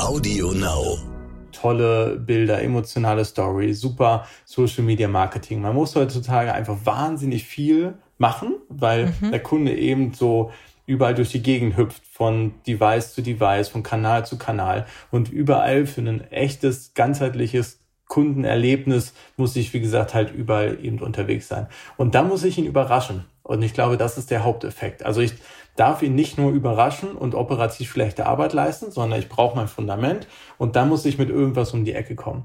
Audio Now. Tolle Bilder, emotionale Story, super Social Media Marketing. Man muss heutzutage einfach wahnsinnig viel machen, weil mhm. der Kunde eben so überall durch die Gegend hüpft, von Device zu Device, von Kanal zu Kanal und überall für ein echtes, ganzheitliches Kundenerlebnis muss ich, wie gesagt, halt überall eben unterwegs sein. Und da muss ich ihn überraschen. Und ich glaube, das ist der Haupteffekt. Also ich darf ihn nicht nur überraschen und operativ schlechte Arbeit leisten, sondern ich brauche mein Fundament und dann muss ich mit irgendwas um die Ecke kommen.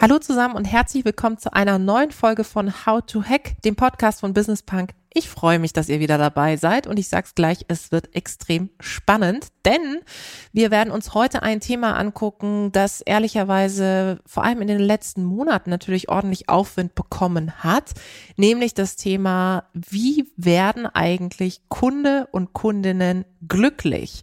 Hallo zusammen und herzlich willkommen zu einer neuen Folge von How to Hack, dem Podcast von Business Punk. Ich freue mich, dass ihr wieder dabei seid und ich sag's gleich, es wird extrem spannend, denn wir werden uns heute ein Thema angucken, das ehrlicherweise vor allem in den letzten Monaten natürlich ordentlich Aufwind bekommen hat, nämlich das Thema, wie werden eigentlich Kunde und Kundinnen glücklich?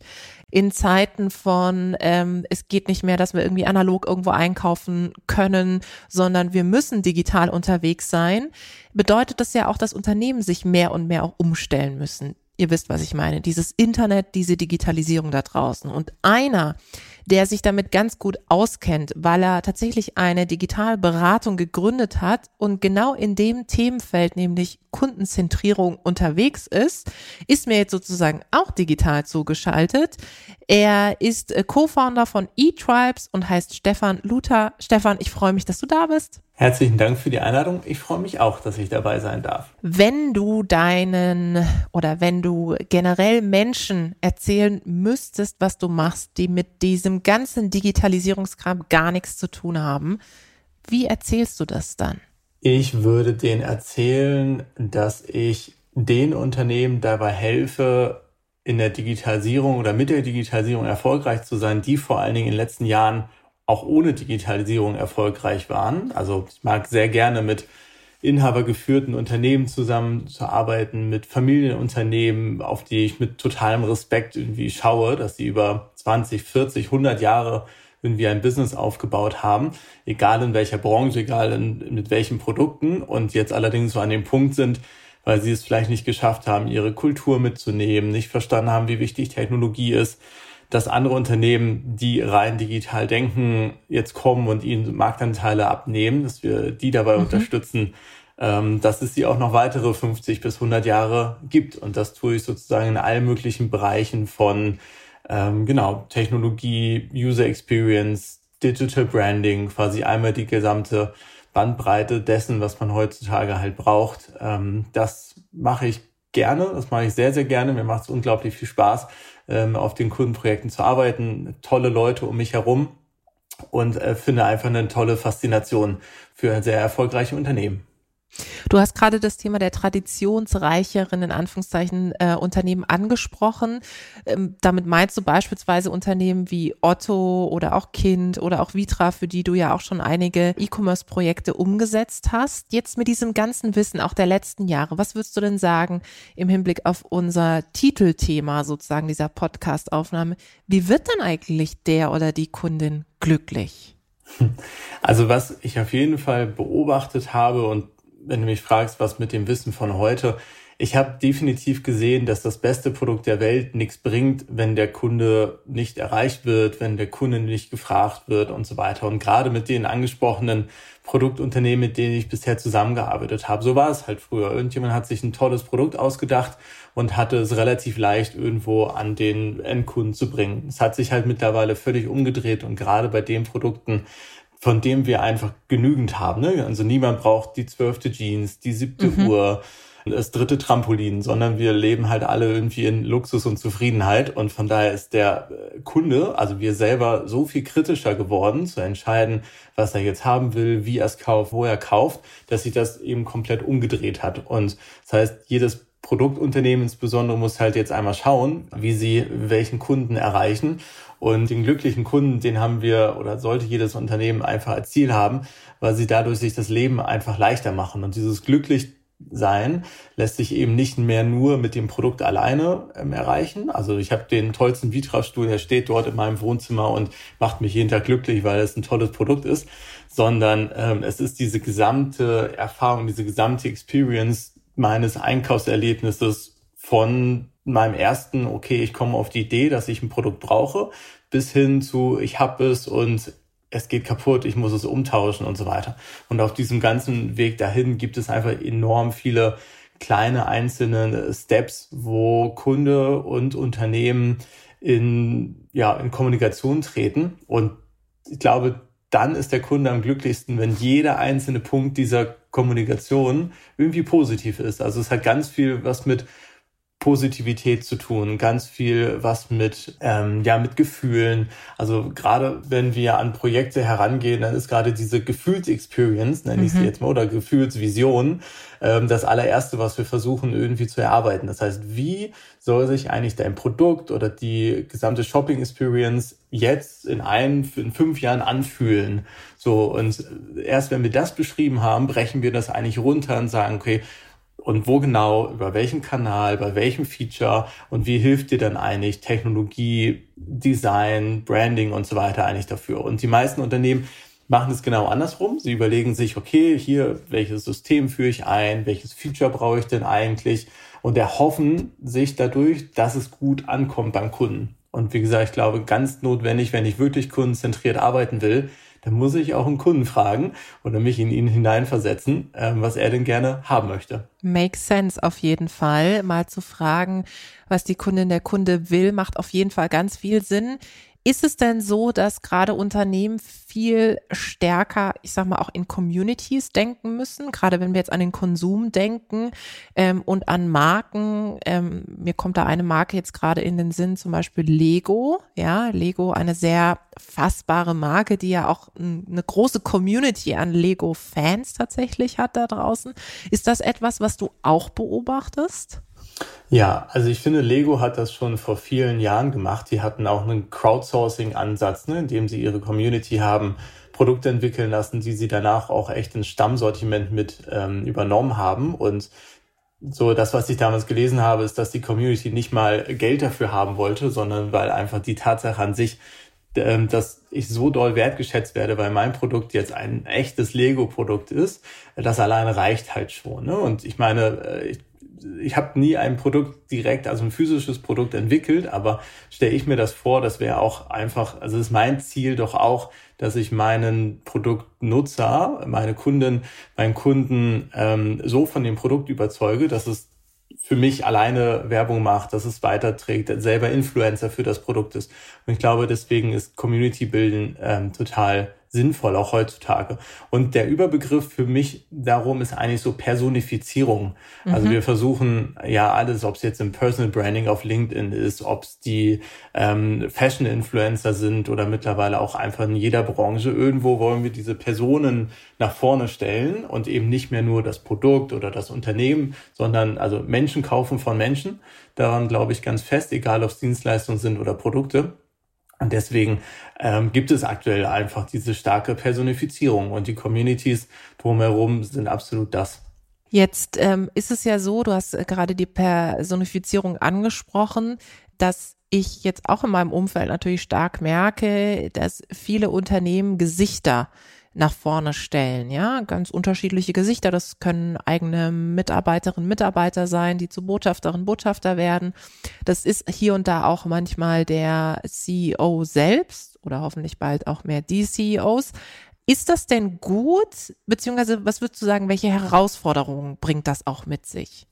In Zeiten von, ähm, es geht nicht mehr, dass wir irgendwie analog irgendwo einkaufen können, sondern wir müssen digital unterwegs sein, bedeutet das ja auch, dass Unternehmen sich mehr und mehr auch umstellen müssen. Ihr wisst, was ich meine. Dieses Internet, diese Digitalisierung da draußen. Und einer, der sich damit ganz gut auskennt, weil er tatsächlich eine Digitalberatung gegründet hat und genau in dem Themenfeld, nämlich Kundenzentrierung unterwegs ist, ist mir jetzt sozusagen auch digital zugeschaltet. Er ist äh, Co-Founder von eTribes und heißt Stefan Luther. Stefan, ich freue mich, dass du da bist. Herzlichen Dank für die Einladung. Ich freue mich auch, dass ich dabei sein darf. Wenn du deinen oder wenn du generell Menschen erzählen müsstest, was du machst, die mit diesem ganzen Digitalisierungskram gar nichts zu tun haben, wie erzählst du das dann? Ich würde denen erzählen, dass ich den Unternehmen dabei helfe, in der Digitalisierung oder mit der Digitalisierung erfolgreich zu sein, die vor allen Dingen in den letzten Jahren auch ohne Digitalisierung erfolgreich waren. Also ich mag sehr gerne mit inhabergeführten Unternehmen zusammenzuarbeiten, mit Familienunternehmen, auf die ich mit totalem Respekt irgendwie schaue, dass sie über 20, 40, 100 Jahre irgendwie ein Business aufgebaut haben, egal in welcher Branche, egal in, mit welchen Produkten und jetzt allerdings so an dem Punkt sind, weil sie es vielleicht nicht geschafft haben, ihre Kultur mitzunehmen, nicht verstanden haben, wie wichtig Technologie ist, dass andere Unternehmen, die rein digital denken, jetzt kommen und ihnen Marktanteile abnehmen, dass wir die dabei mhm. unterstützen, ähm, dass es sie auch noch weitere 50 bis 100 Jahre gibt. Und das tue ich sozusagen in allen möglichen Bereichen von ähm, genau Technologie, User Experience, Digital Branding, quasi einmal die gesamte Bandbreite dessen, was man heutzutage halt braucht. Ähm, das mache ich gerne, das mache ich sehr, sehr gerne. Mir macht es unglaublich viel Spaß ähm, auf den Kundenprojekten zu arbeiten, tolle Leute um mich herum und äh, finde einfach eine tolle Faszination für ein sehr erfolgreiche Unternehmen. Du hast gerade das Thema der traditionsreicheren, in Anführungszeichen, äh, Unternehmen angesprochen. Ähm, damit meinst du beispielsweise Unternehmen wie Otto oder auch Kind oder auch Vitra, für die du ja auch schon einige E-Commerce-Projekte umgesetzt hast. Jetzt mit diesem ganzen Wissen auch der letzten Jahre, was würdest du denn sagen im Hinblick auf unser Titelthema sozusagen dieser Podcast-Aufnahme? Wie wird denn eigentlich der oder die Kundin glücklich? Also was ich auf jeden Fall beobachtet habe und wenn du mich fragst, was mit dem Wissen von heute, ich habe definitiv gesehen, dass das beste Produkt der Welt nichts bringt, wenn der Kunde nicht erreicht wird, wenn der Kunde nicht gefragt wird und so weiter. Und gerade mit den angesprochenen Produktunternehmen, mit denen ich bisher zusammengearbeitet habe, so war es halt früher. Irgendjemand hat sich ein tolles Produkt ausgedacht und hatte es relativ leicht irgendwo an den Endkunden zu bringen. Es hat sich halt mittlerweile völlig umgedreht und gerade bei den Produkten, von dem wir einfach genügend haben. Ne? Also niemand braucht die zwölfte Jeans, die siebte mhm. Uhr, das dritte Trampolin, sondern wir leben halt alle irgendwie in Luxus und Zufriedenheit. Und von daher ist der äh, Kunde, also wir selber, so viel kritischer geworden, zu entscheiden, was er jetzt haben will, wie er es kauft, wo er kauft, dass sich das eben komplett umgedreht hat. Und das heißt, jedes Produktunternehmen insbesondere muss halt jetzt einmal schauen, wie sie welchen Kunden erreichen. Und den glücklichen Kunden, den haben wir oder sollte jedes Unternehmen einfach als Ziel haben, weil sie dadurch sich das Leben einfach leichter machen. Und dieses glücklich sein lässt sich eben nicht mehr nur mit dem Produkt alleine ähm, erreichen. Also ich habe den tollsten Vitra-Stuhl, der steht dort in meinem Wohnzimmer und macht mich jeden Tag glücklich, weil es ein tolles Produkt ist, sondern ähm, es ist diese gesamte Erfahrung, diese gesamte Experience meines Einkaufserlebnisses von meinem ersten, okay, ich komme auf die Idee, dass ich ein Produkt brauche, bis hin zu, ich habe es und es geht kaputt, ich muss es umtauschen und so weiter. Und auf diesem ganzen Weg dahin gibt es einfach enorm viele kleine einzelne Steps, wo Kunde und Unternehmen in, ja, in Kommunikation treten. Und ich glaube, dann ist der Kunde am glücklichsten, wenn jeder einzelne Punkt dieser Kommunikation irgendwie positiv ist. Also es hat ganz viel was mit Positivität zu tun, ganz viel was mit ähm, ja mit Gefühlen. Also gerade wenn wir an Projekte herangehen, dann ist gerade diese Gefühlsexperience, nenne ich sie mhm. jetzt mal, oder Gefühlsvision, ähm, das allererste, was wir versuchen irgendwie zu erarbeiten. Das heißt, wie soll sich eigentlich dein Produkt oder die gesamte Shopping Experience jetzt in ein, in fünf Jahren anfühlen? So und erst wenn wir das beschrieben haben, brechen wir das eigentlich runter und sagen, okay, und wo genau, über welchen Kanal, bei welchem Feature und wie hilft dir dann eigentlich Technologie, Design, Branding und so weiter eigentlich dafür. Und die meisten Unternehmen machen es genau andersrum. Sie überlegen sich, okay, hier, welches System führe ich ein, welches Feature brauche ich denn eigentlich und erhoffen sich dadurch, dass es gut ankommt beim Kunden. Und wie gesagt, ich glaube, ganz notwendig, wenn ich wirklich kundenzentriert arbeiten will, dann muss ich auch einen Kunden fragen oder mich in ihn hineinversetzen, ähm, was er denn gerne haben möchte. Makes sense auf jeden Fall. Mal zu fragen, was die Kundin der Kunde will, macht auf jeden Fall ganz viel Sinn. Ist es denn so, dass gerade Unternehmen viel stärker, ich sag mal, auch in Communities denken müssen? Gerade wenn wir jetzt an den Konsum denken ähm, und an Marken. Ähm, mir kommt da eine Marke jetzt gerade in den Sinn, zum Beispiel Lego. Ja, Lego, eine sehr fassbare Marke, die ja auch eine große Community an Lego-Fans tatsächlich hat da draußen. Ist das etwas, was du auch beobachtest? Ja, also ich finde, Lego hat das schon vor vielen Jahren gemacht. Die hatten auch einen Crowdsourcing-Ansatz, ne, in sie ihre Community haben Produkte entwickeln lassen, die sie danach auch echt ins Stammsortiment mit ähm, übernommen haben. Und so das, was ich damals gelesen habe, ist, dass die Community nicht mal Geld dafür haben wollte, sondern weil einfach die Tatsache an sich, ähm, dass ich so doll wertgeschätzt werde, weil mein Produkt jetzt ein echtes Lego-Produkt ist, das alleine reicht halt schon. Ne? Und ich meine, äh, ich ich habe nie ein Produkt direkt, also ein physisches Produkt entwickelt, aber stelle ich mir das vor, das wäre auch einfach, also ist mein Ziel doch auch, dass ich meinen Produktnutzer, meine Kunden, meinen Kunden ähm, so von dem Produkt überzeuge, dass es für mich alleine Werbung macht, dass es weiterträgt, selber Influencer für das Produkt ist. Und ich glaube, deswegen ist Community Bilden ähm, total sinnvoll, auch heutzutage. Und der Überbegriff für mich darum ist eigentlich so Personifizierung. Also mhm. Also wir versuchen ja alles, ob es jetzt im Personal Branding auf LinkedIn ist, ob es die ähm, Fashion-Influencer sind oder mittlerweile auch einfach in jeder Branche. Irgendwo wollen wir diese Personen nach vorne stellen und eben nicht mehr nur das Produkt oder das Unternehmen, sondern also Menschen kaufen von Menschen. Daran glaube ich ganz fest, egal ob es Dienstleistungen sind oder Produkte. Und deswegen ähm, gibt es aktuell einfach diese starke Personifizierung und die Communities drumherum sind absolut das. Jetzt ähm, ist es ja so, du hast äh, gerade die Personifizierung angesprochen, dass ich jetzt auch in meinem Umfeld natürlich stark merke, dass viele Unternehmen Gesichter nach vorne stellen, ja, ganz unterschiedliche Gesichter. Das können eigene Mitarbeiterinnen, Mitarbeiter sein, die zu Botschafterinnen, Botschafter werden. Das ist hier und da auch manchmal der CEO selbst oder hoffentlich bald auch mehr die CEOs. Ist das denn gut? Beziehungsweise, was würdest du sagen, welche Herausforderungen bringt das auch mit sich?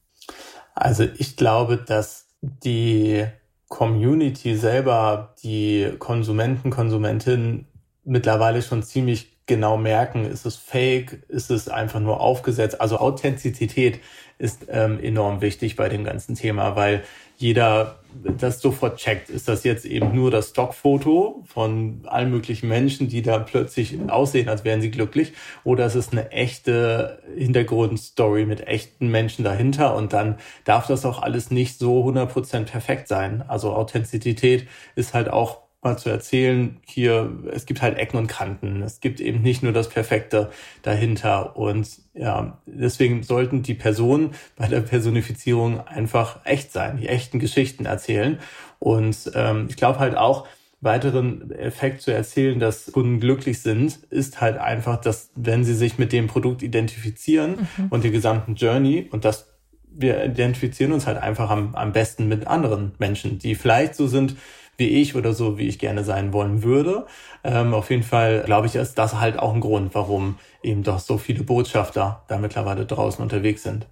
Also ich glaube, dass die Community selber, die Konsumenten, Konsumentinnen mittlerweile schon ziemlich genau merken, ist es fake, ist es einfach nur aufgesetzt. Also Authentizität ist ähm, enorm wichtig bei dem ganzen Thema, weil jeder das sofort checkt. Ist das jetzt eben nur das Stockfoto von allen möglichen Menschen, die da plötzlich aussehen, als wären sie glücklich? Oder ist es eine echte Hintergrundstory mit echten Menschen dahinter? Und dann darf das auch alles nicht so 100% perfekt sein. Also Authentizität ist halt auch mal zu erzählen, hier, es gibt halt Ecken und Kanten. Es gibt eben nicht nur das Perfekte dahinter. Und ja, deswegen sollten die Personen bei der Personifizierung einfach echt sein, die echten Geschichten erzählen. Und ähm, ich glaube halt auch, weiteren Effekt zu erzählen, dass Kunden glücklich sind, ist halt einfach, dass wenn sie sich mit dem Produkt identifizieren mhm. und die gesamten Journey und das wir identifizieren uns halt einfach am, am besten mit anderen Menschen, die vielleicht so sind wie ich oder so, wie ich gerne sein wollen würde. Ähm, auf jeden Fall glaube ich, ist das halt auch ein Grund, warum eben doch so viele Botschafter da mittlerweile draußen unterwegs sind.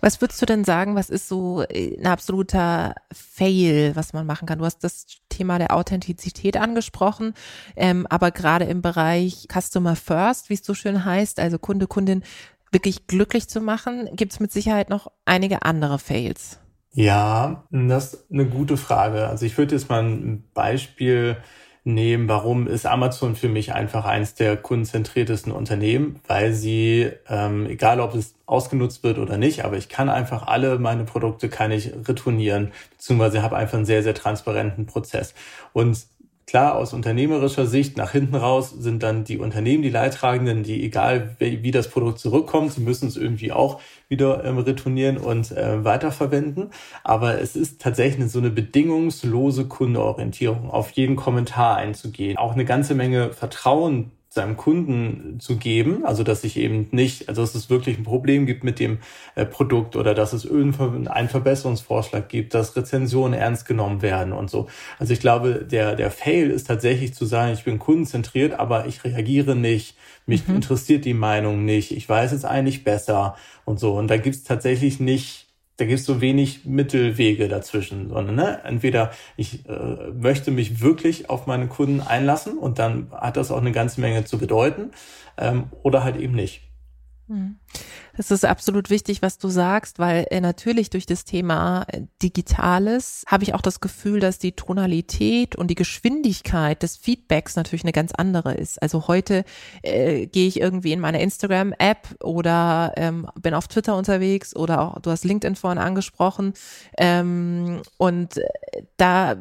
Was würdest du denn sagen, was ist so äh, ein absoluter Fail, was man machen kann? Du hast das Thema der Authentizität angesprochen, ähm, aber gerade im Bereich Customer First, wie es so schön heißt, also Kunde, Kundin wirklich glücklich zu machen, gibt es mit Sicherheit noch einige andere Fails. Ja, das ist eine gute Frage. Also ich würde jetzt mal ein Beispiel nehmen, warum ist Amazon für mich einfach eines der kundenzentriertesten Unternehmen, weil sie, ähm, egal ob es ausgenutzt wird oder nicht, aber ich kann einfach alle meine Produkte kann ich retournieren, beziehungsweise habe einfach einen sehr, sehr transparenten Prozess. Und Klar, aus unternehmerischer Sicht nach hinten raus sind dann die Unternehmen die Leidtragenden, die egal wie, wie das Produkt zurückkommt, sie müssen es irgendwie auch wieder ähm, retournieren und äh, weiterverwenden. Aber es ist tatsächlich so eine bedingungslose Kundenorientierung, auf jeden Kommentar einzugehen, auch eine ganze Menge Vertrauen seinem Kunden zu geben, also dass ich eben nicht, also dass es wirklich ein Problem gibt mit dem äh, Produkt oder dass es irgendeinen Verbesserungsvorschlag gibt, dass Rezensionen ernst genommen werden und so. Also ich glaube, der, der Fail ist tatsächlich zu sagen, ich bin kundenzentriert, aber ich reagiere nicht, mich mhm. interessiert die Meinung nicht, ich weiß es eigentlich besser und so. Und da gibt es tatsächlich nicht da gibt es so wenig Mittelwege dazwischen, sondern ne, entweder ich äh, möchte mich wirklich auf meine Kunden einlassen und dann hat das auch eine ganze Menge zu bedeuten, ähm, oder halt eben nicht. Hm. Das ist absolut wichtig, was du sagst, weil äh, natürlich durch das Thema äh, Digitales habe ich auch das Gefühl, dass die Tonalität und die Geschwindigkeit des Feedbacks natürlich eine ganz andere ist. Also heute äh, gehe ich irgendwie in meine Instagram-App oder ähm, bin auf Twitter unterwegs oder auch, du hast LinkedIn vorhin angesprochen. Ähm, und äh, da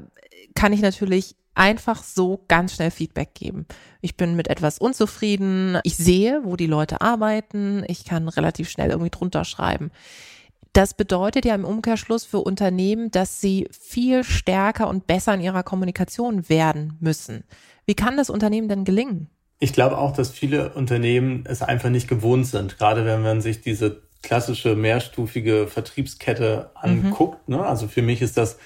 kann ich natürlich einfach so ganz schnell Feedback geben. Ich bin mit etwas unzufrieden, ich sehe, wo die Leute arbeiten, ich kann relativ schnell irgendwie drunter schreiben. Das bedeutet ja im Umkehrschluss für Unternehmen, dass sie viel stärker und besser in ihrer Kommunikation werden müssen. Wie kann das Unternehmen denn gelingen? Ich glaube auch, dass viele Unternehmen es einfach nicht gewohnt sind, gerade wenn man sich diese klassische mehrstufige Vertriebskette mhm. anguckt. Mhm. Ne? Also für mich ist das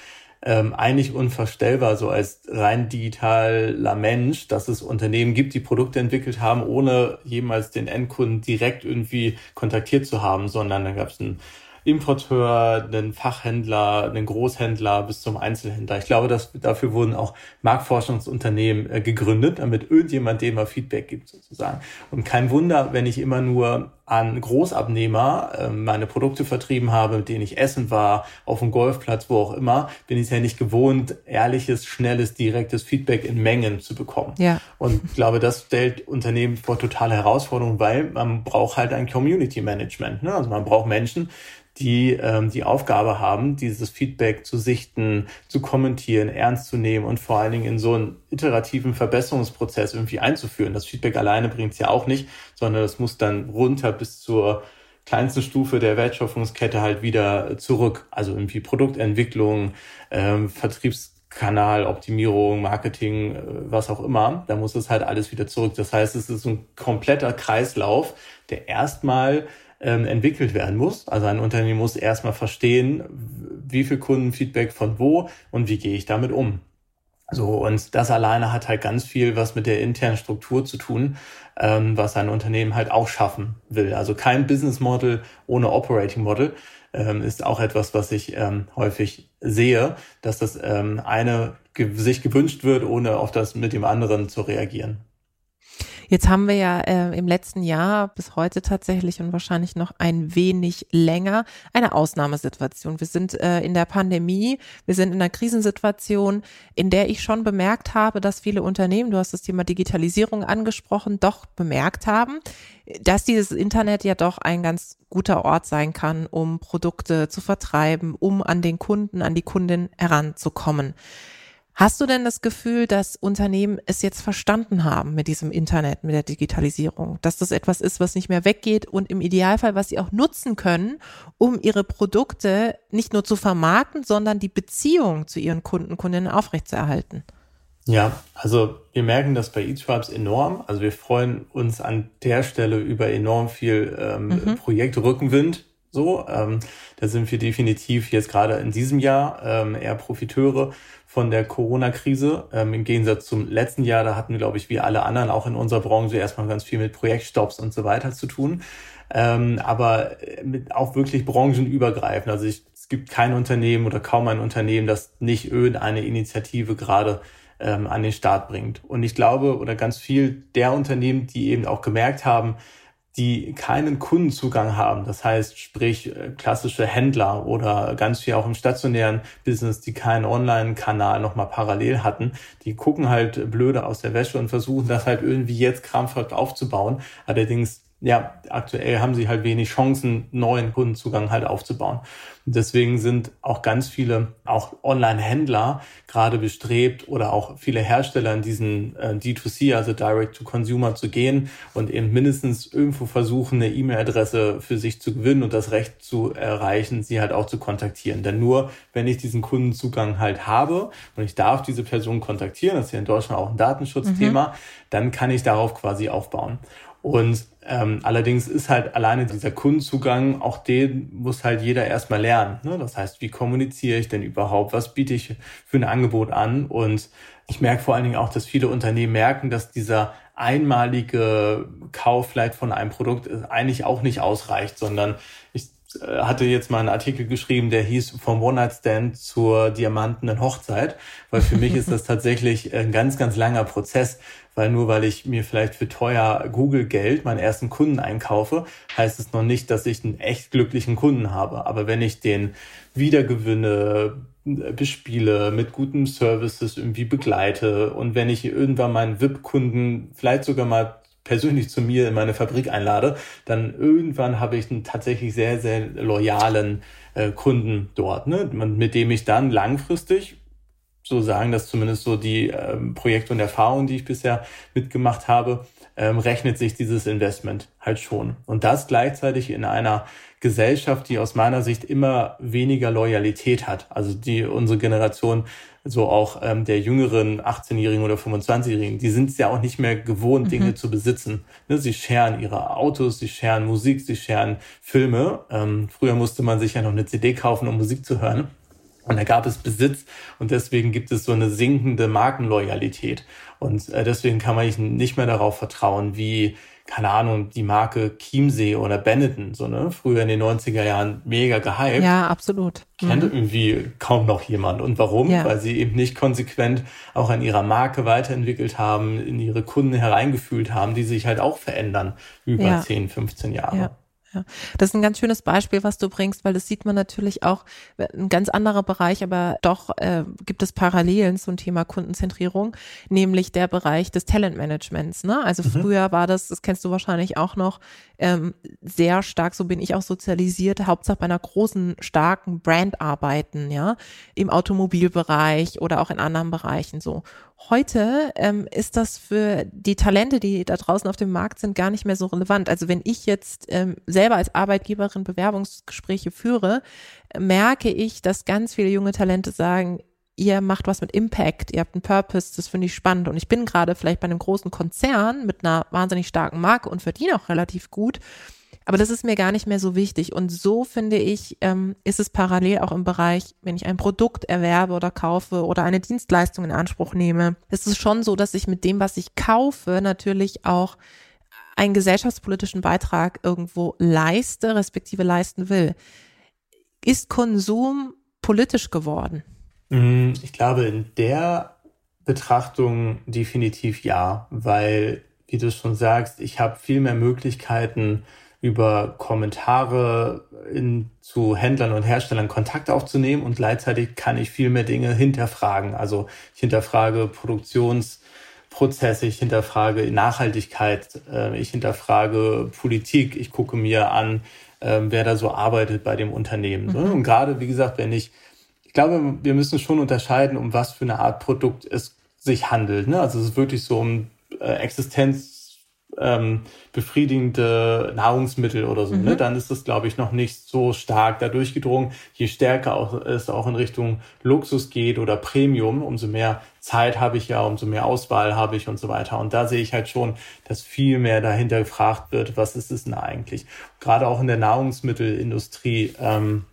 ähm, eigentlich unvorstellbar, so als rein digitaler Mensch, dass es Unternehmen gibt, die Produkte entwickelt haben, ohne jemals den Endkunden direkt irgendwie kontaktiert zu haben, sondern da gab es einen Importeur, einen Fachhändler, einen Großhändler bis zum Einzelhändler. Ich glaube, dass dafür wurden auch Marktforschungsunternehmen äh, gegründet, damit irgendjemand dem mal Feedback gibt sozusagen. Und kein Wunder, wenn ich immer nur an Großabnehmer äh, meine Produkte vertrieben habe, mit denen ich essen war, auf dem Golfplatz, wo auch immer, bin ich es ja nicht gewohnt, ehrliches, schnelles, direktes Feedback in Mengen zu bekommen. Ja. Und ich glaube, das stellt Unternehmen vor totale Herausforderungen, weil man braucht halt ein Community Management. Ne? Also man braucht Menschen, die ähm, die Aufgabe haben, dieses Feedback zu sichten, zu kommentieren, ernst zu nehmen und vor allen Dingen in so einen iterativen Verbesserungsprozess irgendwie einzuführen. Das Feedback alleine bringt es ja auch nicht, sondern es muss dann runter bis zur kleinsten Stufe der Wertschöpfungskette halt wieder zurück. Also irgendwie Produktentwicklung, ähm, Vertriebskanal, Optimierung, Marketing, äh, was auch immer. Da muss es halt alles wieder zurück. Das heißt, es ist ein kompletter Kreislauf, der erstmal ähm, entwickelt werden muss. Also ein Unternehmen muss erstmal verstehen, wie viel Kundenfeedback von wo und wie gehe ich damit um. So, und das alleine hat halt ganz viel was mit der internen Struktur zu tun, ähm, was ein Unternehmen halt auch schaffen will. Also kein Business Model ohne Operating Model ähm, ist auch etwas, was ich ähm, häufig sehe, dass das ähm, eine ge sich gewünscht wird, ohne auf das mit dem anderen zu reagieren. Jetzt haben wir ja äh, im letzten Jahr bis heute tatsächlich und wahrscheinlich noch ein wenig länger eine Ausnahmesituation. Wir sind äh, in der Pandemie, wir sind in einer Krisensituation, in der ich schon bemerkt habe, dass viele Unternehmen, du hast das Thema Digitalisierung angesprochen, doch bemerkt haben, dass dieses Internet ja doch ein ganz guter Ort sein kann, um Produkte zu vertreiben, um an den Kunden, an die Kundin heranzukommen. Hast du denn das Gefühl, dass Unternehmen es jetzt verstanden haben mit diesem Internet, mit der Digitalisierung, dass das etwas ist, was nicht mehr weggeht und im Idealfall, was sie auch nutzen können, um ihre Produkte nicht nur zu vermarkten, sondern die Beziehung zu ihren Kunden, Kundinnen aufrechtzuerhalten? Ja, also wir merken das bei eTribes enorm. Also wir freuen uns an der Stelle über enorm viel ähm, mhm. Projektrückenwind. So, ähm, da sind wir definitiv jetzt gerade in diesem Jahr ähm, eher Profiteure von der Corona-Krise. Ähm, Im Gegensatz zum letzten Jahr, da hatten, glaube ich, wie alle anderen auch in unserer Branche erstmal ganz viel mit Projektstops und so weiter zu tun. Ähm, aber mit auch wirklich branchenübergreifend. Also ich, es gibt kein Unternehmen oder kaum ein Unternehmen, das nicht irgendeine Initiative gerade ähm, an den Start bringt. Und ich glaube, oder ganz viel der Unternehmen, die eben auch gemerkt haben, die keinen Kundenzugang haben. Das heißt, sprich äh, klassische Händler oder ganz viel auch im stationären Business, die keinen Online-Kanal nochmal parallel hatten, die gucken halt blöde aus der Wäsche und versuchen das halt irgendwie jetzt krampfhaft aufzubauen. Allerdings ja, aktuell haben sie halt wenig Chancen, neuen Kundenzugang halt aufzubauen. Deswegen sind auch ganz viele, auch Online-Händler gerade bestrebt oder auch viele Hersteller in diesen äh, D2C, also Direct to Consumer zu gehen und eben mindestens irgendwo versuchen, eine E-Mail-Adresse für sich zu gewinnen und das Recht zu erreichen, sie halt auch zu kontaktieren. Denn nur, wenn ich diesen Kundenzugang halt habe und ich darf diese Person kontaktieren, das ist ja in Deutschland auch ein Datenschutzthema, mhm. dann kann ich darauf quasi aufbauen. Und ähm, allerdings ist halt alleine dieser Kundenzugang, auch den muss halt jeder erstmal lernen. Ne? Das heißt, wie kommuniziere ich denn überhaupt? Was biete ich für ein Angebot an? Und ich merke vor allen Dingen auch, dass viele Unternehmen merken, dass dieser einmalige Kauf vielleicht von einem Produkt eigentlich auch nicht ausreicht, sondern ich äh, hatte jetzt mal einen Artikel geschrieben, der hieß vom One-Night-Stand zur diamantenen Hochzeit, weil für mich ist das tatsächlich ein ganz, ganz langer Prozess, weil nur weil ich mir vielleicht für teuer Google Geld meinen ersten Kunden einkaufe, heißt es noch nicht, dass ich einen echt glücklichen Kunden habe. Aber wenn ich den wiedergewinne, bespiele, mit guten Services irgendwie begleite und wenn ich irgendwann meinen VIP-Kunden vielleicht sogar mal persönlich zu mir in meine Fabrik einlade, dann irgendwann habe ich einen tatsächlich sehr, sehr loyalen äh, Kunden dort, ne? mit dem ich dann langfristig so sagen, dass zumindest so die ähm, Projekte und Erfahrungen, die ich bisher mitgemacht habe, ähm, rechnet sich dieses Investment halt schon. Und das gleichzeitig in einer Gesellschaft, die aus meiner Sicht immer weniger Loyalität hat. Also die unsere Generation, so auch ähm, der jüngeren 18-Jährigen oder 25-Jährigen, die sind es ja auch nicht mehr gewohnt, mhm. Dinge zu besitzen. Ne, sie scheren ihre Autos, sie scheren Musik, sie scheren Filme. Ähm, früher musste man sich ja noch eine CD kaufen, um Musik zu hören. Und da gab es Besitz und deswegen gibt es so eine sinkende Markenloyalität. Und äh, deswegen kann man nicht mehr darauf vertrauen, wie, keine Ahnung, die Marke Chiemsee oder Benetton, so, ne? Früher in den 90er Jahren mega gehypt. Ja, absolut. Kennt mhm. irgendwie kaum noch jemand. Und warum? Ja. Weil sie eben nicht konsequent auch an ihrer Marke weiterentwickelt haben, in ihre Kunden hereingefühlt haben, die sich halt auch verändern über ja. 10, 15 Jahre. Ja. Ja, das ist ein ganz schönes Beispiel, was du bringst, weil das sieht man natürlich auch, ein ganz anderer Bereich, aber doch äh, gibt es Parallelen zum Thema Kundenzentrierung, nämlich der Bereich des Talentmanagements. Ne? Also mhm. früher war das, das kennst du wahrscheinlich auch noch, ähm, sehr stark, so bin ich auch sozialisiert, Hauptsache bei einer großen, starken Brand arbeiten, ja, im Automobilbereich oder auch in anderen Bereichen so. Heute ähm, ist das für die Talente, die da draußen auf dem Markt sind, gar nicht mehr so relevant. Also wenn ich jetzt ähm, selber als Arbeitgeberin Bewerbungsgespräche führe, merke ich, dass ganz viele junge Talente sagen, ihr macht was mit Impact, ihr habt einen Purpose, das finde ich spannend. Und ich bin gerade vielleicht bei einem großen Konzern mit einer wahnsinnig starken Marke und verdiene auch relativ gut. Aber das ist mir gar nicht mehr so wichtig. Und so finde ich, ähm, ist es parallel auch im Bereich, wenn ich ein Produkt erwerbe oder kaufe oder eine Dienstleistung in Anspruch nehme, ist es schon so, dass ich mit dem, was ich kaufe, natürlich auch einen gesellschaftspolitischen Beitrag irgendwo leiste, respektive leisten will. Ist Konsum politisch geworden? Mm, ich glaube, in der Betrachtung definitiv ja, weil, wie du schon sagst, ich habe viel mehr Möglichkeiten, über Kommentare in, zu Händlern und Herstellern Kontakt aufzunehmen und gleichzeitig kann ich viel mehr Dinge hinterfragen. Also ich hinterfrage Produktionsprozesse, ich hinterfrage Nachhaltigkeit, äh, ich hinterfrage Politik, ich gucke mir an, äh, wer da so arbeitet bei dem Unternehmen. Mhm. Und gerade, wie gesagt, wenn ich ich glaube, wir müssen schon unterscheiden, um was für eine Art Produkt es sich handelt. Ne? Also es ist wirklich so um äh, Existenz ähm, befriedigende Nahrungsmittel oder so. Ne? Mhm. Ne? Dann ist das, glaube ich, noch nicht so stark da durchgedrungen. Je stärker auch, es auch in Richtung Luxus geht oder Premium, umso mehr Zeit habe ich ja, umso mehr Auswahl habe ich und so weiter. Und da sehe ich halt schon, dass viel mehr dahinter gefragt wird, was ist es denn eigentlich? Gerade auch in der Nahrungsmittelindustrie. Ähm,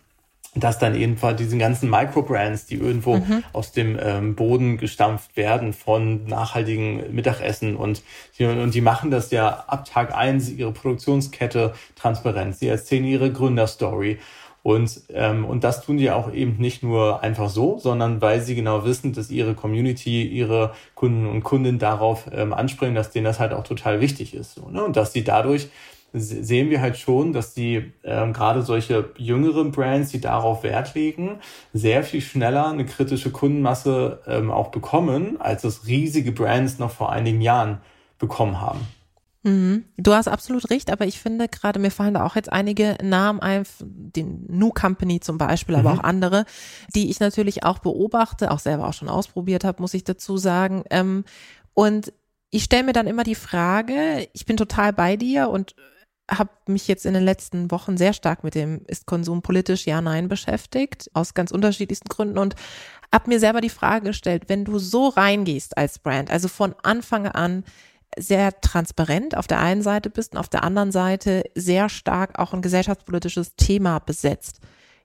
dass dann eben diese ganzen Microbrands, die irgendwo mhm. aus dem ähm, Boden gestampft werden von nachhaltigen Mittagessen und die, und die machen das ja ab Tag eins ihre Produktionskette transparent. Sie erzählen ihre Gründerstory. Und, ähm, und das tun die auch eben nicht nur einfach so, sondern weil sie genau wissen, dass ihre Community, ihre Kunden und Kundinnen darauf ähm, anspringen, dass denen das halt auch total wichtig ist. So, ne? Und dass sie dadurch sehen wir halt schon, dass die ähm, gerade solche jüngeren Brands, die darauf Wert legen, sehr viel schneller eine kritische Kundenmasse ähm, auch bekommen, als es riesige Brands noch vor einigen Jahren bekommen haben. Mhm. Du hast absolut recht, aber ich finde gerade, mir fallen da auch jetzt einige Namen ein, den New Company zum Beispiel, aber mhm. auch andere, die ich natürlich auch beobachte, auch selber auch schon ausprobiert habe, muss ich dazu sagen. Ähm, und ich stelle mir dann immer die Frage, ich bin total bei dir und habe mich jetzt in den letzten Wochen sehr stark mit dem ist Konsum politisch ja nein beschäftigt aus ganz unterschiedlichsten Gründen und habe mir selber die Frage gestellt, wenn du so reingehst als Brand, also von Anfang an sehr transparent auf der einen Seite bist und auf der anderen Seite sehr stark auch ein gesellschaftspolitisches Thema besetzt,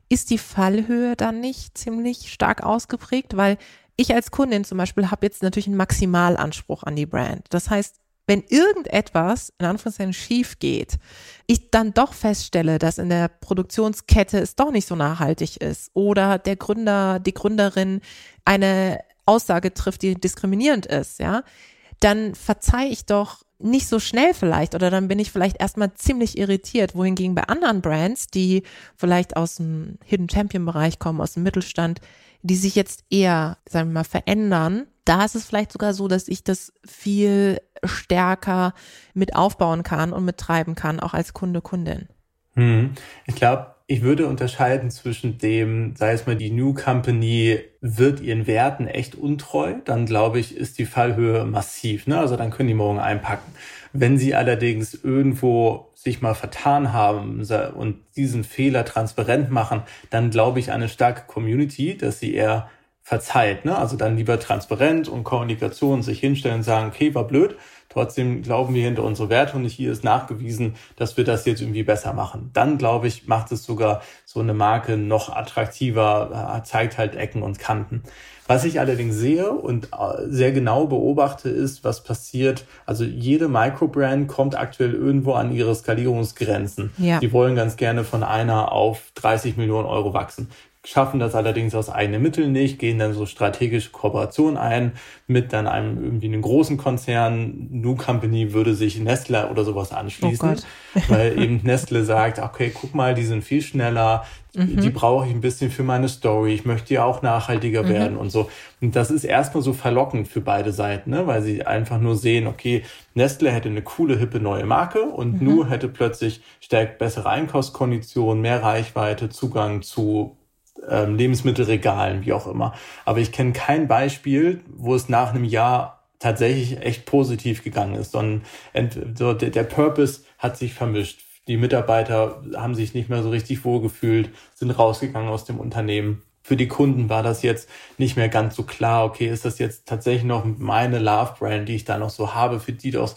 ist die Fallhöhe dann nicht ziemlich stark ausgeprägt, weil ich als Kundin zum Beispiel habe jetzt natürlich einen Maximalanspruch an die Brand. Das heißt, wenn irgendetwas in Anführungszeichen schief geht, ich dann doch feststelle, dass in der Produktionskette es doch nicht so nachhaltig ist oder der Gründer, die Gründerin eine Aussage trifft, die diskriminierend ist, ja, dann verzeih ich doch nicht so schnell vielleicht oder dann bin ich vielleicht erstmal ziemlich irritiert, wohingegen bei anderen Brands, die vielleicht aus dem Hidden Champion Bereich kommen, aus dem Mittelstand, die sich jetzt eher, sagen wir mal, verändern, da ist es vielleicht sogar so, dass ich das viel stärker mit aufbauen kann und mittreiben kann, auch als Kunde, Kundin. Hm. Ich glaube, ich würde unterscheiden zwischen dem, sei es mal, die New Company wird ihren Werten echt untreu, dann glaube ich, ist die Fallhöhe massiv. Ne? Also dann können die morgen einpacken. Wenn sie allerdings irgendwo sich mal vertan haben und diesen Fehler transparent machen, dann glaube ich eine starke Community, dass sie eher verzeiht. Ne? Also dann lieber transparent und Kommunikation sich hinstellen und sagen, okay, war blöd, Trotzdem glauben wir hinter unsere Werte und hier ist nachgewiesen, dass wir das jetzt irgendwie besser machen. Dann, glaube ich, macht es sogar so eine Marke noch attraktiver, äh, zeigt halt Ecken und Kanten. Was ich allerdings sehe und äh, sehr genau beobachte, ist, was passiert. Also jede Microbrand kommt aktuell irgendwo an ihre Skalierungsgrenzen. Ja. Die wollen ganz gerne von einer auf 30 Millionen Euro wachsen schaffen das allerdings aus eigenen Mitteln nicht, gehen dann so strategische Kooperationen ein mit dann einem irgendwie einem großen Konzern. New Company würde sich Nestle oder sowas anschließen, oh weil eben Nestle sagt, okay, guck mal, die sind viel schneller, mhm. die brauche ich ein bisschen für meine Story, ich möchte ja auch nachhaltiger mhm. werden und so. Und das ist erstmal so verlockend für beide Seiten, ne? weil sie einfach nur sehen, okay, Nestle hätte eine coole, hippe neue Marke und mhm. Nu hätte plötzlich stärkt bessere Einkaufskonditionen, mehr Reichweite, Zugang zu ähm, Lebensmittelregalen, wie auch immer. Aber ich kenne kein Beispiel, wo es nach einem Jahr tatsächlich echt positiv gegangen ist, sondern so der, der Purpose hat sich vermischt. Die Mitarbeiter haben sich nicht mehr so richtig wohlgefühlt, sind rausgegangen aus dem Unternehmen. Für die Kunden war das jetzt nicht mehr ganz so klar, okay, ist das jetzt tatsächlich noch meine Love Brand, die ich da noch so habe, für die das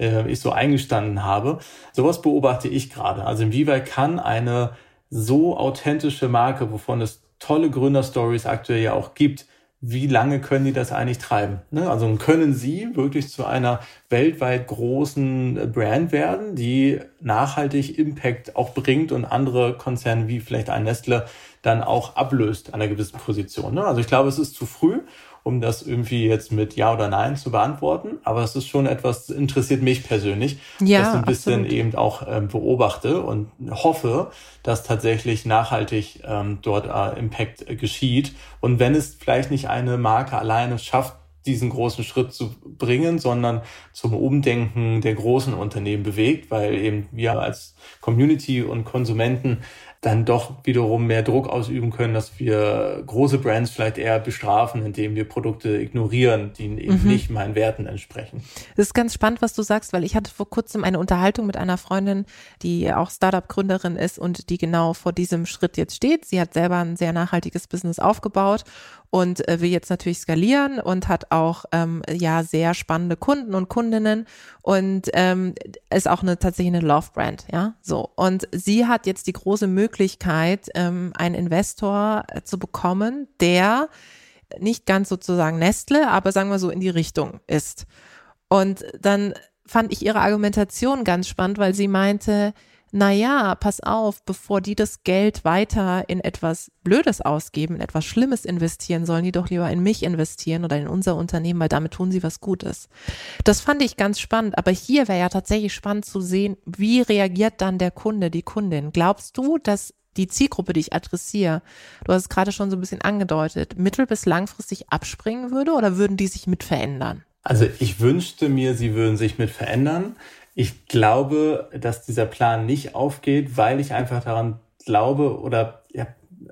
äh, ich so eingestanden habe. Sowas beobachte ich gerade. Also inwieweit kann eine so authentische Marke, wovon es tolle Gründerstories aktuell ja auch gibt, wie lange können die das eigentlich treiben? Ne? Also können sie wirklich zu einer weltweit großen Brand werden, die nachhaltig Impact auch bringt und andere Konzerne wie vielleicht ein Nestle dann auch ablöst an einer gewissen Position. Ne? Also ich glaube, es ist zu früh um das irgendwie jetzt mit Ja oder Nein zu beantworten. Aber es ist schon etwas, interessiert mich persönlich, ja, dass ich ein bisschen absolut. eben auch ähm, beobachte und hoffe, dass tatsächlich nachhaltig ähm, dort äh, Impact äh, geschieht. Und wenn es vielleicht nicht eine Marke alleine schafft, diesen großen Schritt zu bringen, sondern zum Umdenken der großen Unternehmen bewegt, weil eben wir als Community und Konsumenten dann doch wiederum mehr Druck ausüben können, dass wir große Brands vielleicht eher bestrafen, indem wir Produkte ignorieren, die eben mhm. nicht meinen Werten entsprechen. Das ist ganz spannend, was du sagst, weil ich hatte vor kurzem eine Unterhaltung mit einer Freundin, die auch Startup-Gründerin ist und die genau vor diesem Schritt jetzt steht. Sie hat selber ein sehr nachhaltiges Business aufgebaut und äh, will jetzt natürlich skalieren und hat auch ähm, ja sehr spannende Kunden und Kundinnen und ähm, ist auch eine tatsächlich eine Love Brand, ja so und sie hat jetzt die große Möglichkeit, ähm, einen Investor äh, zu bekommen, der nicht ganz sozusagen Nestle, aber sagen wir so in die Richtung ist. Und dann fand ich ihre Argumentation ganz spannend, weil sie meinte, naja, pass auf, bevor die das Geld weiter in etwas Blödes ausgeben, in etwas Schlimmes investieren, sollen die doch lieber in mich investieren oder in unser Unternehmen, weil damit tun sie was Gutes. Das fand ich ganz spannend, aber hier wäre ja tatsächlich spannend zu sehen, wie reagiert dann der Kunde, die Kundin. Glaubst du, dass die Zielgruppe, die ich adressiere, du hast es gerade schon so ein bisschen angedeutet, mittel- bis langfristig abspringen würde oder würden die sich mit verändern? Also ich wünschte mir, sie würden sich mit verändern. Ich glaube, dass dieser Plan nicht aufgeht, weil ich einfach daran glaube oder ja,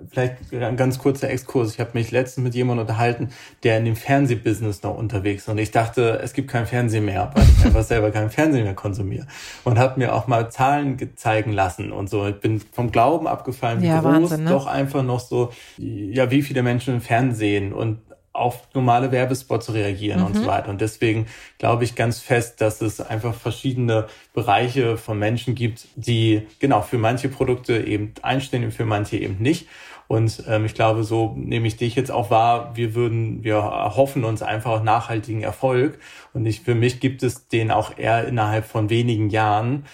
vielleicht ein ganz kurzer Exkurs. Ich habe mich letztens mit jemandem unterhalten, der in dem Fernsehbusiness noch unterwegs ist. Und ich dachte, es gibt kein Fernsehen mehr, weil ich einfach selber kein Fernsehen mehr konsumiere. Und habe mir auch mal Zahlen zeigen lassen und so. Ich bin vom Glauben abgefallen, wie ja, groß Wahnsinn, ne? doch einfach noch so, ja, wie viele Menschen im Fernsehen und auf normale Werbespots reagieren mhm. und so weiter. Und deswegen glaube ich ganz fest, dass es einfach verschiedene Bereiche von Menschen gibt, die genau für manche Produkte eben einstehen und für manche eben nicht. Und ähm, ich glaube, so nehme ich dich jetzt auch wahr. Wir würden, wir hoffen uns einfach nachhaltigen Erfolg. Und ich, für mich gibt es den auch eher innerhalb von wenigen Jahren,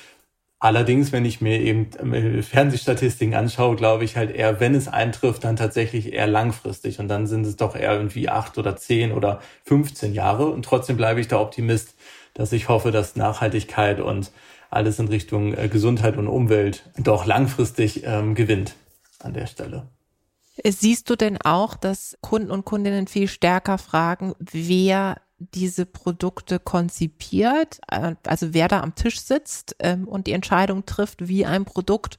Allerdings, wenn ich mir eben äh, Fernsehstatistiken anschaue, glaube ich halt eher, wenn es eintrifft, dann tatsächlich eher langfristig. Und dann sind es doch eher irgendwie acht oder zehn oder 15 Jahre. Und trotzdem bleibe ich da Optimist, dass ich hoffe, dass Nachhaltigkeit und alles in Richtung äh, Gesundheit und Umwelt doch langfristig ähm, gewinnt an der Stelle. Siehst du denn auch, dass Kunden und Kundinnen viel stärker fragen, wer diese Produkte konzipiert, äh, also wer da am Tisch sitzt ähm, und die Entscheidung trifft, wie ein Produkt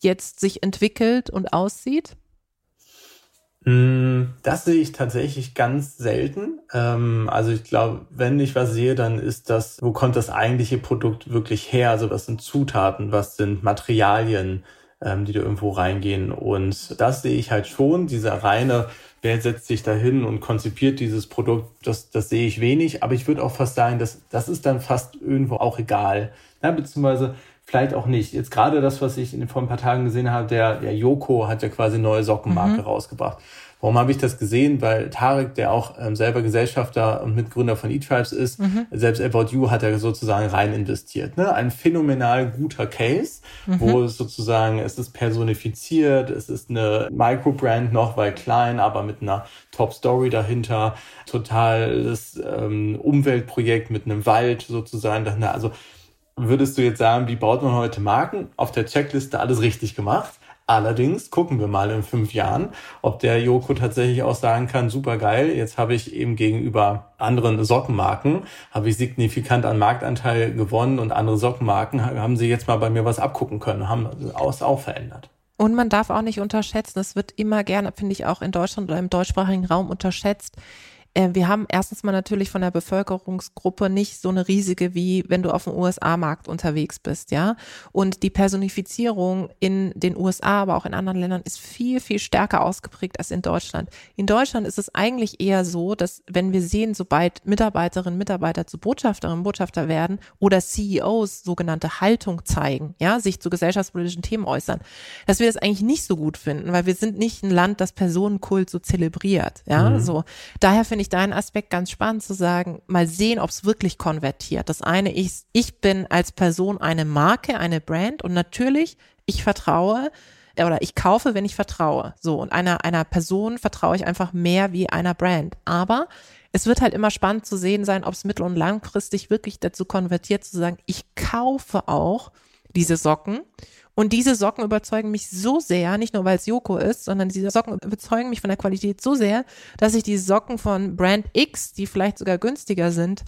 jetzt sich entwickelt und aussieht? Mm, das sehe ich tatsächlich ganz selten. Ähm, also ich glaube, wenn ich was sehe, dann ist das, wo kommt das eigentliche Produkt wirklich her? Also was sind Zutaten, was sind Materialien, ähm, die da irgendwo reingehen? Und das sehe ich halt schon, dieser reine wer setzt sich da hin und konzipiert dieses Produkt, das, das sehe ich wenig. Aber ich würde auch fast sagen, dass, das ist dann fast irgendwo auch egal. Ja, beziehungsweise vielleicht auch nicht. Jetzt gerade das, was ich vor ein paar Tagen gesehen habe, der, der Yoko hat ja quasi neue Sockenmarke mhm. rausgebracht. Warum habe ich das gesehen? Weil Tarek, der auch ähm, selber Gesellschafter und Mitgründer von eTribes ist, mhm. selbst About You hat er sozusagen rein investiert. Ne? Ein phänomenal guter Case, mhm. wo es sozusagen, es ist personifiziert, es ist eine Microbrand noch, weil klein, aber mit einer Top-Story dahinter, totales ähm, Umweltprojekt mit einem Wald sozusagen. Also würdest du jetzt sagen, wie baut man heute Marken? Auf der Checkliste alles richtig gemacht. Allerdings gucken wir mal in fünf Jahren, ob der Joko tatsächlich auch sagen kann, super geil, jetzt habe ich eben gegenüber anderen Sockenmarken, habe ich signifikant an Marktanteil gewonnen und andere Sockenmarken haben sie jetzt mal bei mir was abgucken können, haben es auch verändert. Und man darf auch nicht unterschätzen, es wird immer gerne, finde ich auch in Deutschland oder im deutschsprachigen Raum unterschätzt, äh, wir haben erstens mal natürlich von der Bevölkerungsgruppe nicht so eine riesige, wie wenn du auf dem USA-Markt unterwegs bist, ja. Und die Personifizierung in den USA, aber auch in anderen Ländern ist viel, viel stärker ausgeprägt als in Deutschland. In Deutschland ist es eigentlich eher so, dass wenn wir sehen, sobald Mitarbeiterinnen, Mitarbeiter zu Botschafterinnen, Botschafter werden oder CEOs sogenannte Haltung zeigen, ja, sich zu gesellschaftspolitischen Themen äußern, dass wir das eigentlich nicht so gut finden, weil wir sind nicht ein Land, das Personenkult so zelebriert, ja, mhm. so. Daher finde ich deinen Aspekt ganz spannend zu sagen, mal sehen, ob es wirklich konvertiert. Das eine ist, ich bin als Person eine Marke, eine Brand und natürlich, ich vertraue, äh, oder ich kaufe, wenn ich vertraue. So, und einer, einer Person vertraue ich einfach mehr wie einer Brand. Aber es wird halt immer spannend zu sehen sein, ob es mittel- und langfristig wirklich dazu konvertiert, zu sagen, ich kaufe auch diese Socken. Und diese Socken überzeugen mich so sehr, nicht nur weil es Joko ist, sondern diese Socken überzeugen mich von der Qualität so sehr, dass ich die Socken von Brand X, die vielleicht sogar günstiger sind,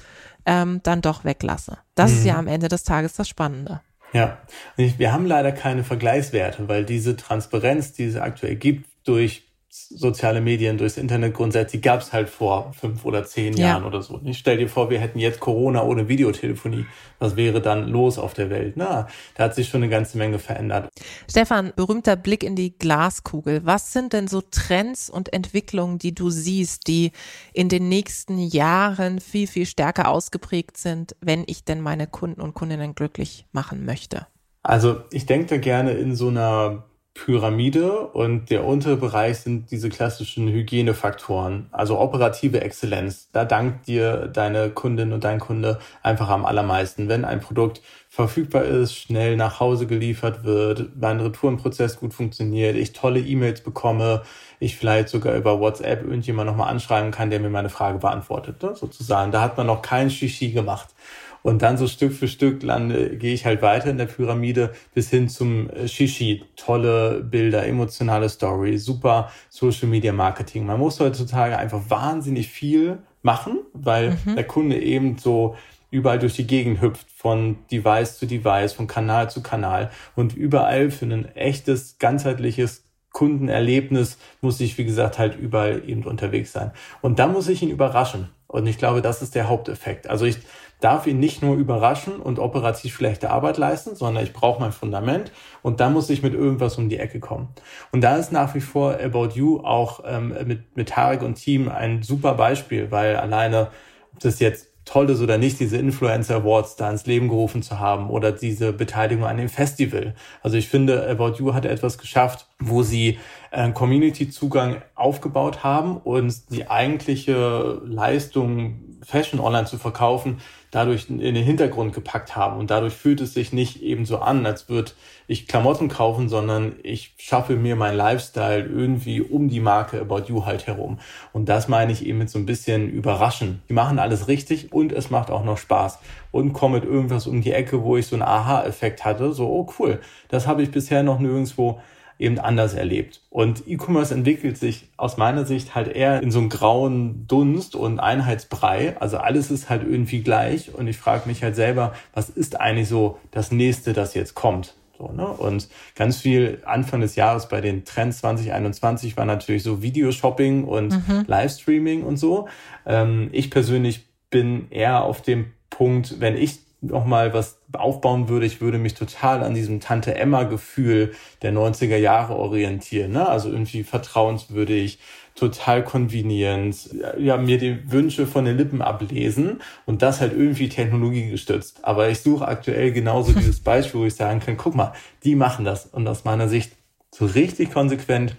ähm, dann doch weglasse. Das mhm. ist ja am Ende des Tages das Spannende. Ja, wir haben leider keine Vergleichswerte, weil diese Transparenz, die es aktuell gibt durch soziale Medien, durchs Internet grundsätzlich, gab es halt vor fünf oder zehn ja. Jahren oder so. Ich stell dir vor, wir hätten jetzt Corona ohne Videotelefonie. Was wäre dann los auf der Welt? Na, da hat sich schon eine ganze Menge verändert. Stefan, berühmter Blick in die Glaskugel. Was sind denn so Trends und Entwicklungen, die du siehst, die in den nächsten Jahren viel, viel stärker ausgeprägt sind, wenn ich denn meine Kunden und Kundinnen glücklich machen möchte? Also ich denke da gerne in so einer Pyramide und der untere Bereich sind diese klassischen Hygienefaktoren, also operative Exzellenz. Da dankt dir deine Kundin und dein Kunde einfach am allermeisten, wenn ein Produkt verfügbar ist, schnell nach Hause geliefert wird, mein Retourenprozess gut funktioniert, ich tolle E-Mails bekomme, ich vielleicht sogar über WhatsApp irgendjemand nochmal anschreiben kann, der mir meine Frage beantwortet, ne? sozusagen. Da hat man noch kein Shishi gemacht. Und dann so Stück für Stück lande, gehe ich halt weiter in der Pyramide bis hin zum äh, Shishi. Tolle Bilder, emotionale Story, super Social Media Marketing. Man muss heutzutage einfach wahnsinnig viel machen, weil mhm. der Kunde eben so überall durch die Gegend hüpft, von Device zu Device, von Kanal zu Kanal und überall für ein echtes, ganzheitliches Kundenerlebnis muss ich, wie gesagt, halt überall eben unterwegs sein. Und da muss ich ihn überraschen. Und ich glaube, das ist der Haupteffekt. Also ich darf ihn nicht nur überraschen und operativ schlechte Arbeit leisten, sondern ich brauche mein Fundament und dann muss ich mit irgendwas um die Ecke kommen. Und da ist nach wie vor About You auch ähm, mit, mit Tarek und Team ein super Beispiel, weil alleine, ob das jetzt toll ist oder nicht, diese Influencer Awards da ins Leben gerufen zu haben oder diese Beteiligung an dem Festival. Also ich finde, About You hat etwas geschafft, wo sie äh, Community-Zugang aufgebaut haben und die eigentliche Leistung, Fashion online zu verkaufen, dadurch in den Hintergrund gepackt haben. Und dadurch fühlt es sich nicht eben so an, als würde ich Klamotten kaufen, sondern ich schaffe mir mein Lifestyle irgendwie um die Marke About You halt herum. Und das meine ich eben mit so ein bisschen überraschen. Die machen alles richtig und es macht auch noch Spaß. Und komme mit irgendwas um die Ecke, wo ich so einen Aha-Effekt hatte. So, oh cool, das habe ich bisher noch nirgendwo eben anders erlebt. Und E-Commerce entwickelt sich aus meiner Sicht halt eher in so einem grauen Dunst und Einheitsbrei. Also alles ist halt irgendwie gleich. Und ich frage mich halt selber, was ist eigentlich so das nächste, das jetzt kommt? So, ne? Und ganz viel Anfang des Jahres bei den Trends 2021 war natürlich so Videoshopping und mhm. Livestreaming und so. Ähm, ich persönlich bin eher auf dem Punkt, wenn ich noch mal was aufbauen würde, ich würde mich total an diesem Tante Emma Gefühl der 90er Jahre orientieren, ne? Also irgendwie vertrauenswürdig, total konvenient, ja, mir die Wünsche von den Lippen ablesen und das halt irgendwie technologiegestützt. Aber ich suche aktuell genauso dieses Beispiel, wo ich sagen kann, guck mal, die machen das und aus meiner Sicht so richtig konsequent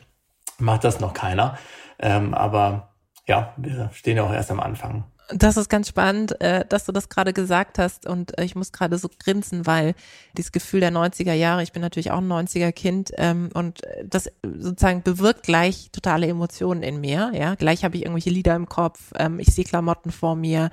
macht das noch keiner. Ähm, aber ja, wir stehen ja auch erst am Anfang. Das ist ganz spannend, äh, dass du das gerade gesagt hast und äh, ich muss gerade so grinsen, weil dieses Gefühl der 90er Jahre, ich bin natürlich auch ein 90er Kind ähm, und das sozusagen bewirkt gleich totale Emotionen in mir, ja, gleich habe ich irgendwelche Lieder im Kopf, ähm, ich sehe Klamotten vor mir,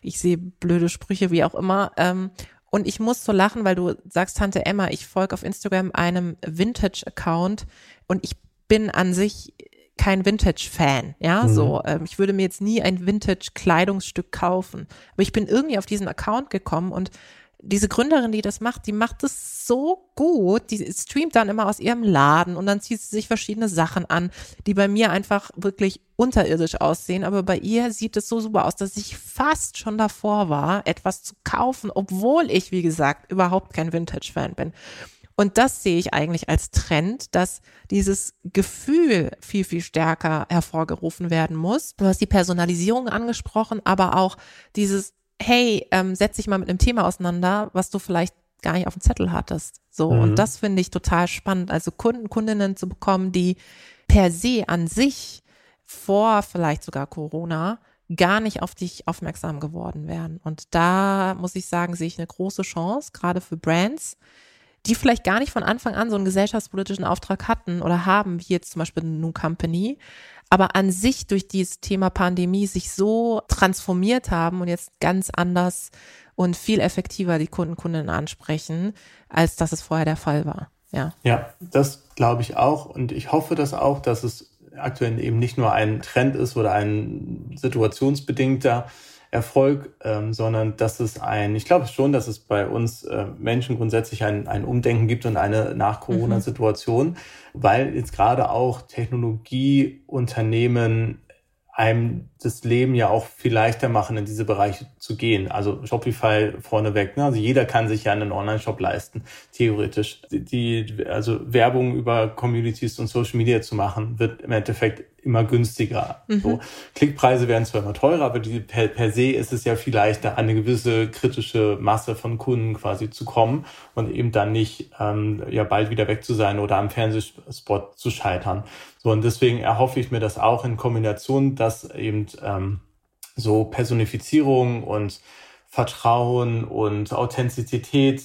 ich sehe blöde Sprüche, wie auch immer ähm, und ich muss so lachen, weil du sagst, Tante Emma, ich folge auf Instagram einem Vintage-Account und ich bin an sich kein Vintage-Fan, ja, mhm. so. Ähm, ich würde mir jetzt nie ein Vintage-Kleidungsstück kaufen. Aber ich bin irgendwie auf diesen Account gekommen und diese Gründerin, die das macht, die macht es so gut. Die streamt dann immer aus ihrem Laden und dann zieht sie sich verschiedene Sachen an, die bei mir einfach wirklich unterirdisch aussehen. Aber bei ihr sieht es so super aus, dass ich fast schon davor war, etwas zu kaufen, obwohl ich, wie gesagt, überhaupt kein Vintage-Fan bin. Und das sehe ich eigentlich als Trend, dass dieses Gefühl viel, viel stärker hervorgerufen werden muss. Du hast die Personalisierung angesprochen, aber auch dieses, hey, ähm, setz dich mal mit einem Thema auseinander, was du vielleicht gar nicht auf dem Zettel hattest. So. Mhm. Und das finde ich total spannend. Also Kunden, Kundinnen zu bekommen, die per se an sich vor vielleicht sogar Corona gar nicht auf dich aufmerksam geworden wären. Und da muss ich sagen, sehe ich eine große Chance, gerade für Brands, die vielleicht gar nicht von Anfang an so einen gesellschaftspolitischen Auftrag hatten oder haben, wie jetzt zum Beispiel New Company, aber an sich durch dieses Thema Pandemie sich so transformiert haben und jetzt ganz anders und viel effektiver die Kunden, Kundinnen ansprechen, als dass es vorher der Fall war. Ja, ja das glaube ich auch und ich hoffe das auch, dass es aktuell eben nicht nur ein Trend ist oder ein situationsbedingter Erfolg, ähm, sondern dass es ein, ich glaube schon, dass es bei uns äh, Menschen grundsätzlich ein, ein Umdenken gibt und eine Nach-Corona-Situation, mhm. weil jetzt gerade auch Technologieunternehmen einem das Leben ja auch viel leichter machen, in diese Bereiche zu gehen. Also Shopify vorneweg. Ne? Also jeder kann sich ja einen Online-Shop leisten, theoretisch. Die, also Werbung über Communities und Social Media zu machen, wird im Endeffekt immer günstiger. Mhm. So. Klickpreise werden zwar immer teurer, aber die, per, per se ist es ja viel leichter, an eine gewisse kritische Masse von Kunden quasi zu kommen und eben dann nicht ähm, ja bald wieder weg zu sein oder am Fernsehspot zu scheitern. So, und deswegen erhoffe ich mir das auch in Kombination, dass eben ähm, so Personifizierung und Vertrauen und Authentizität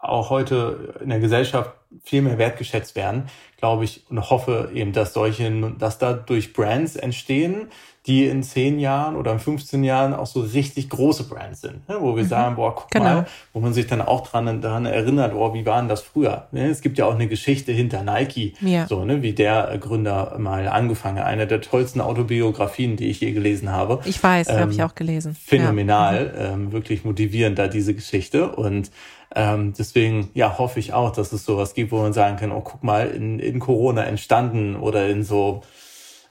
auch heute in der Gesellschaft viel mehr wertgeschätzt werden, glaube ich, und hoffe eben, dass solche, dass da durch Brands entstehen, die in zehn Jahren oder in 15 Jahren auch so richtig große Brands sind, ne? wo wir mhm. sagen, boah, guck genau. mal, wo man sich dann auch dran, daran erinnert, oh, wie waren das früher? Ne? Es gibt ja auch eine Geschichte hinter Nike, ja. so, ne, wie der Gründer mal angefangen hat. Eine der tollsten Autobiografien, die ich je gelesen habe. Ich weiß, ähm, habe ich auch gelesen. Phänomenal, ja. mhm. ähm, wirklich motivierend da diese Geschichte und ähm, deswegen ja hoffe ich auch, dass es sowas gibt, wo man sagen kann, oh guck mal, in, in Corona entstanden oder in so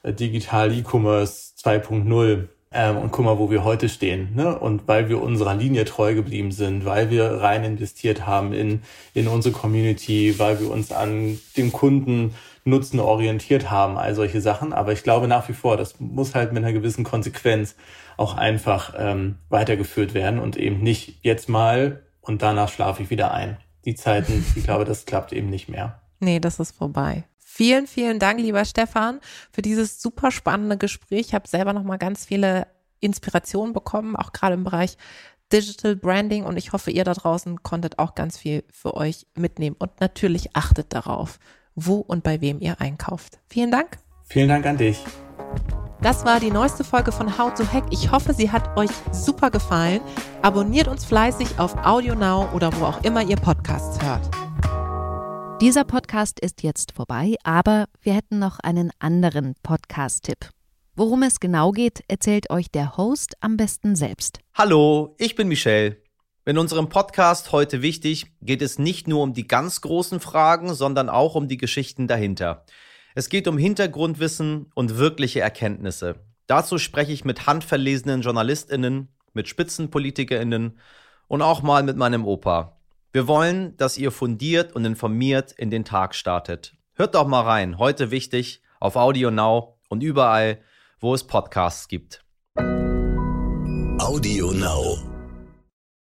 äh, Digital E-Commerce 2.0 ähm, und guck mal, wo wir heute stehen. Ne? Und weil wir unserer Linie treu geblieben sind, weil wir rein investiert haben in, in unsere Community, weil wir uns an dem Kunden Nutzen orientiert haben, all solche Sachen. Aber ich glaube nach wie vor, das muss halt mit einer gewissen Konsequenz auch einfach ähm, weitergeführt werden und eben nicht jetzt mal und danach schlafe ich wieder ein. Die Zeiten, ich glaube, das klappt eben nicht mehr. Nee, das ist vorbei. Vielen, vielen Dank, lieber Stefan, für dieses super spannende Gespräch. Ich habe selber noch mal ganz viele Inspirationen bekommen, auch gerade im Bereich Digital Branding und ich hoffe, ihr da draußen konntet auch ganz viel für euch mitnehmen und natürlich achtet darauf, wo und bei wem ihr einkauft. Vielen Dank. Vielen Dank an dich. Das war die neueste Folge von How to Hack. Ich hoffe, sie hat euch super gefallen. Abonniert uns fleißig auf AudioNow oder wo auch immer ihr Podcasts hört. Dieser Podcast ist jetzt vorbei, aber wir hätten noch einen anderen Podcast-Tipp. Worum es genau geht, erzählt euch der Host am besten selbst. Hallo, ich bin Michelle. In unserem Podcast heute wichtig geht es nicht nur um die ganz großen Fragen, sondern auch um die Geschichten dahinter. Es geht um Hintergrundwissen und wirkliche Erkenntnisse. Dazu spreche ich mit handverlesenen JournalistInnen, mit SpitzenpolitikerInnen und auch mal mit meinem Opa. Wir wollen, dass ihr fundiert und informiert in den Tag startet. Hört doch mal rein, heute wichtig, auf Audio Now und überall, wo es Podcasts gibt. Audio Now.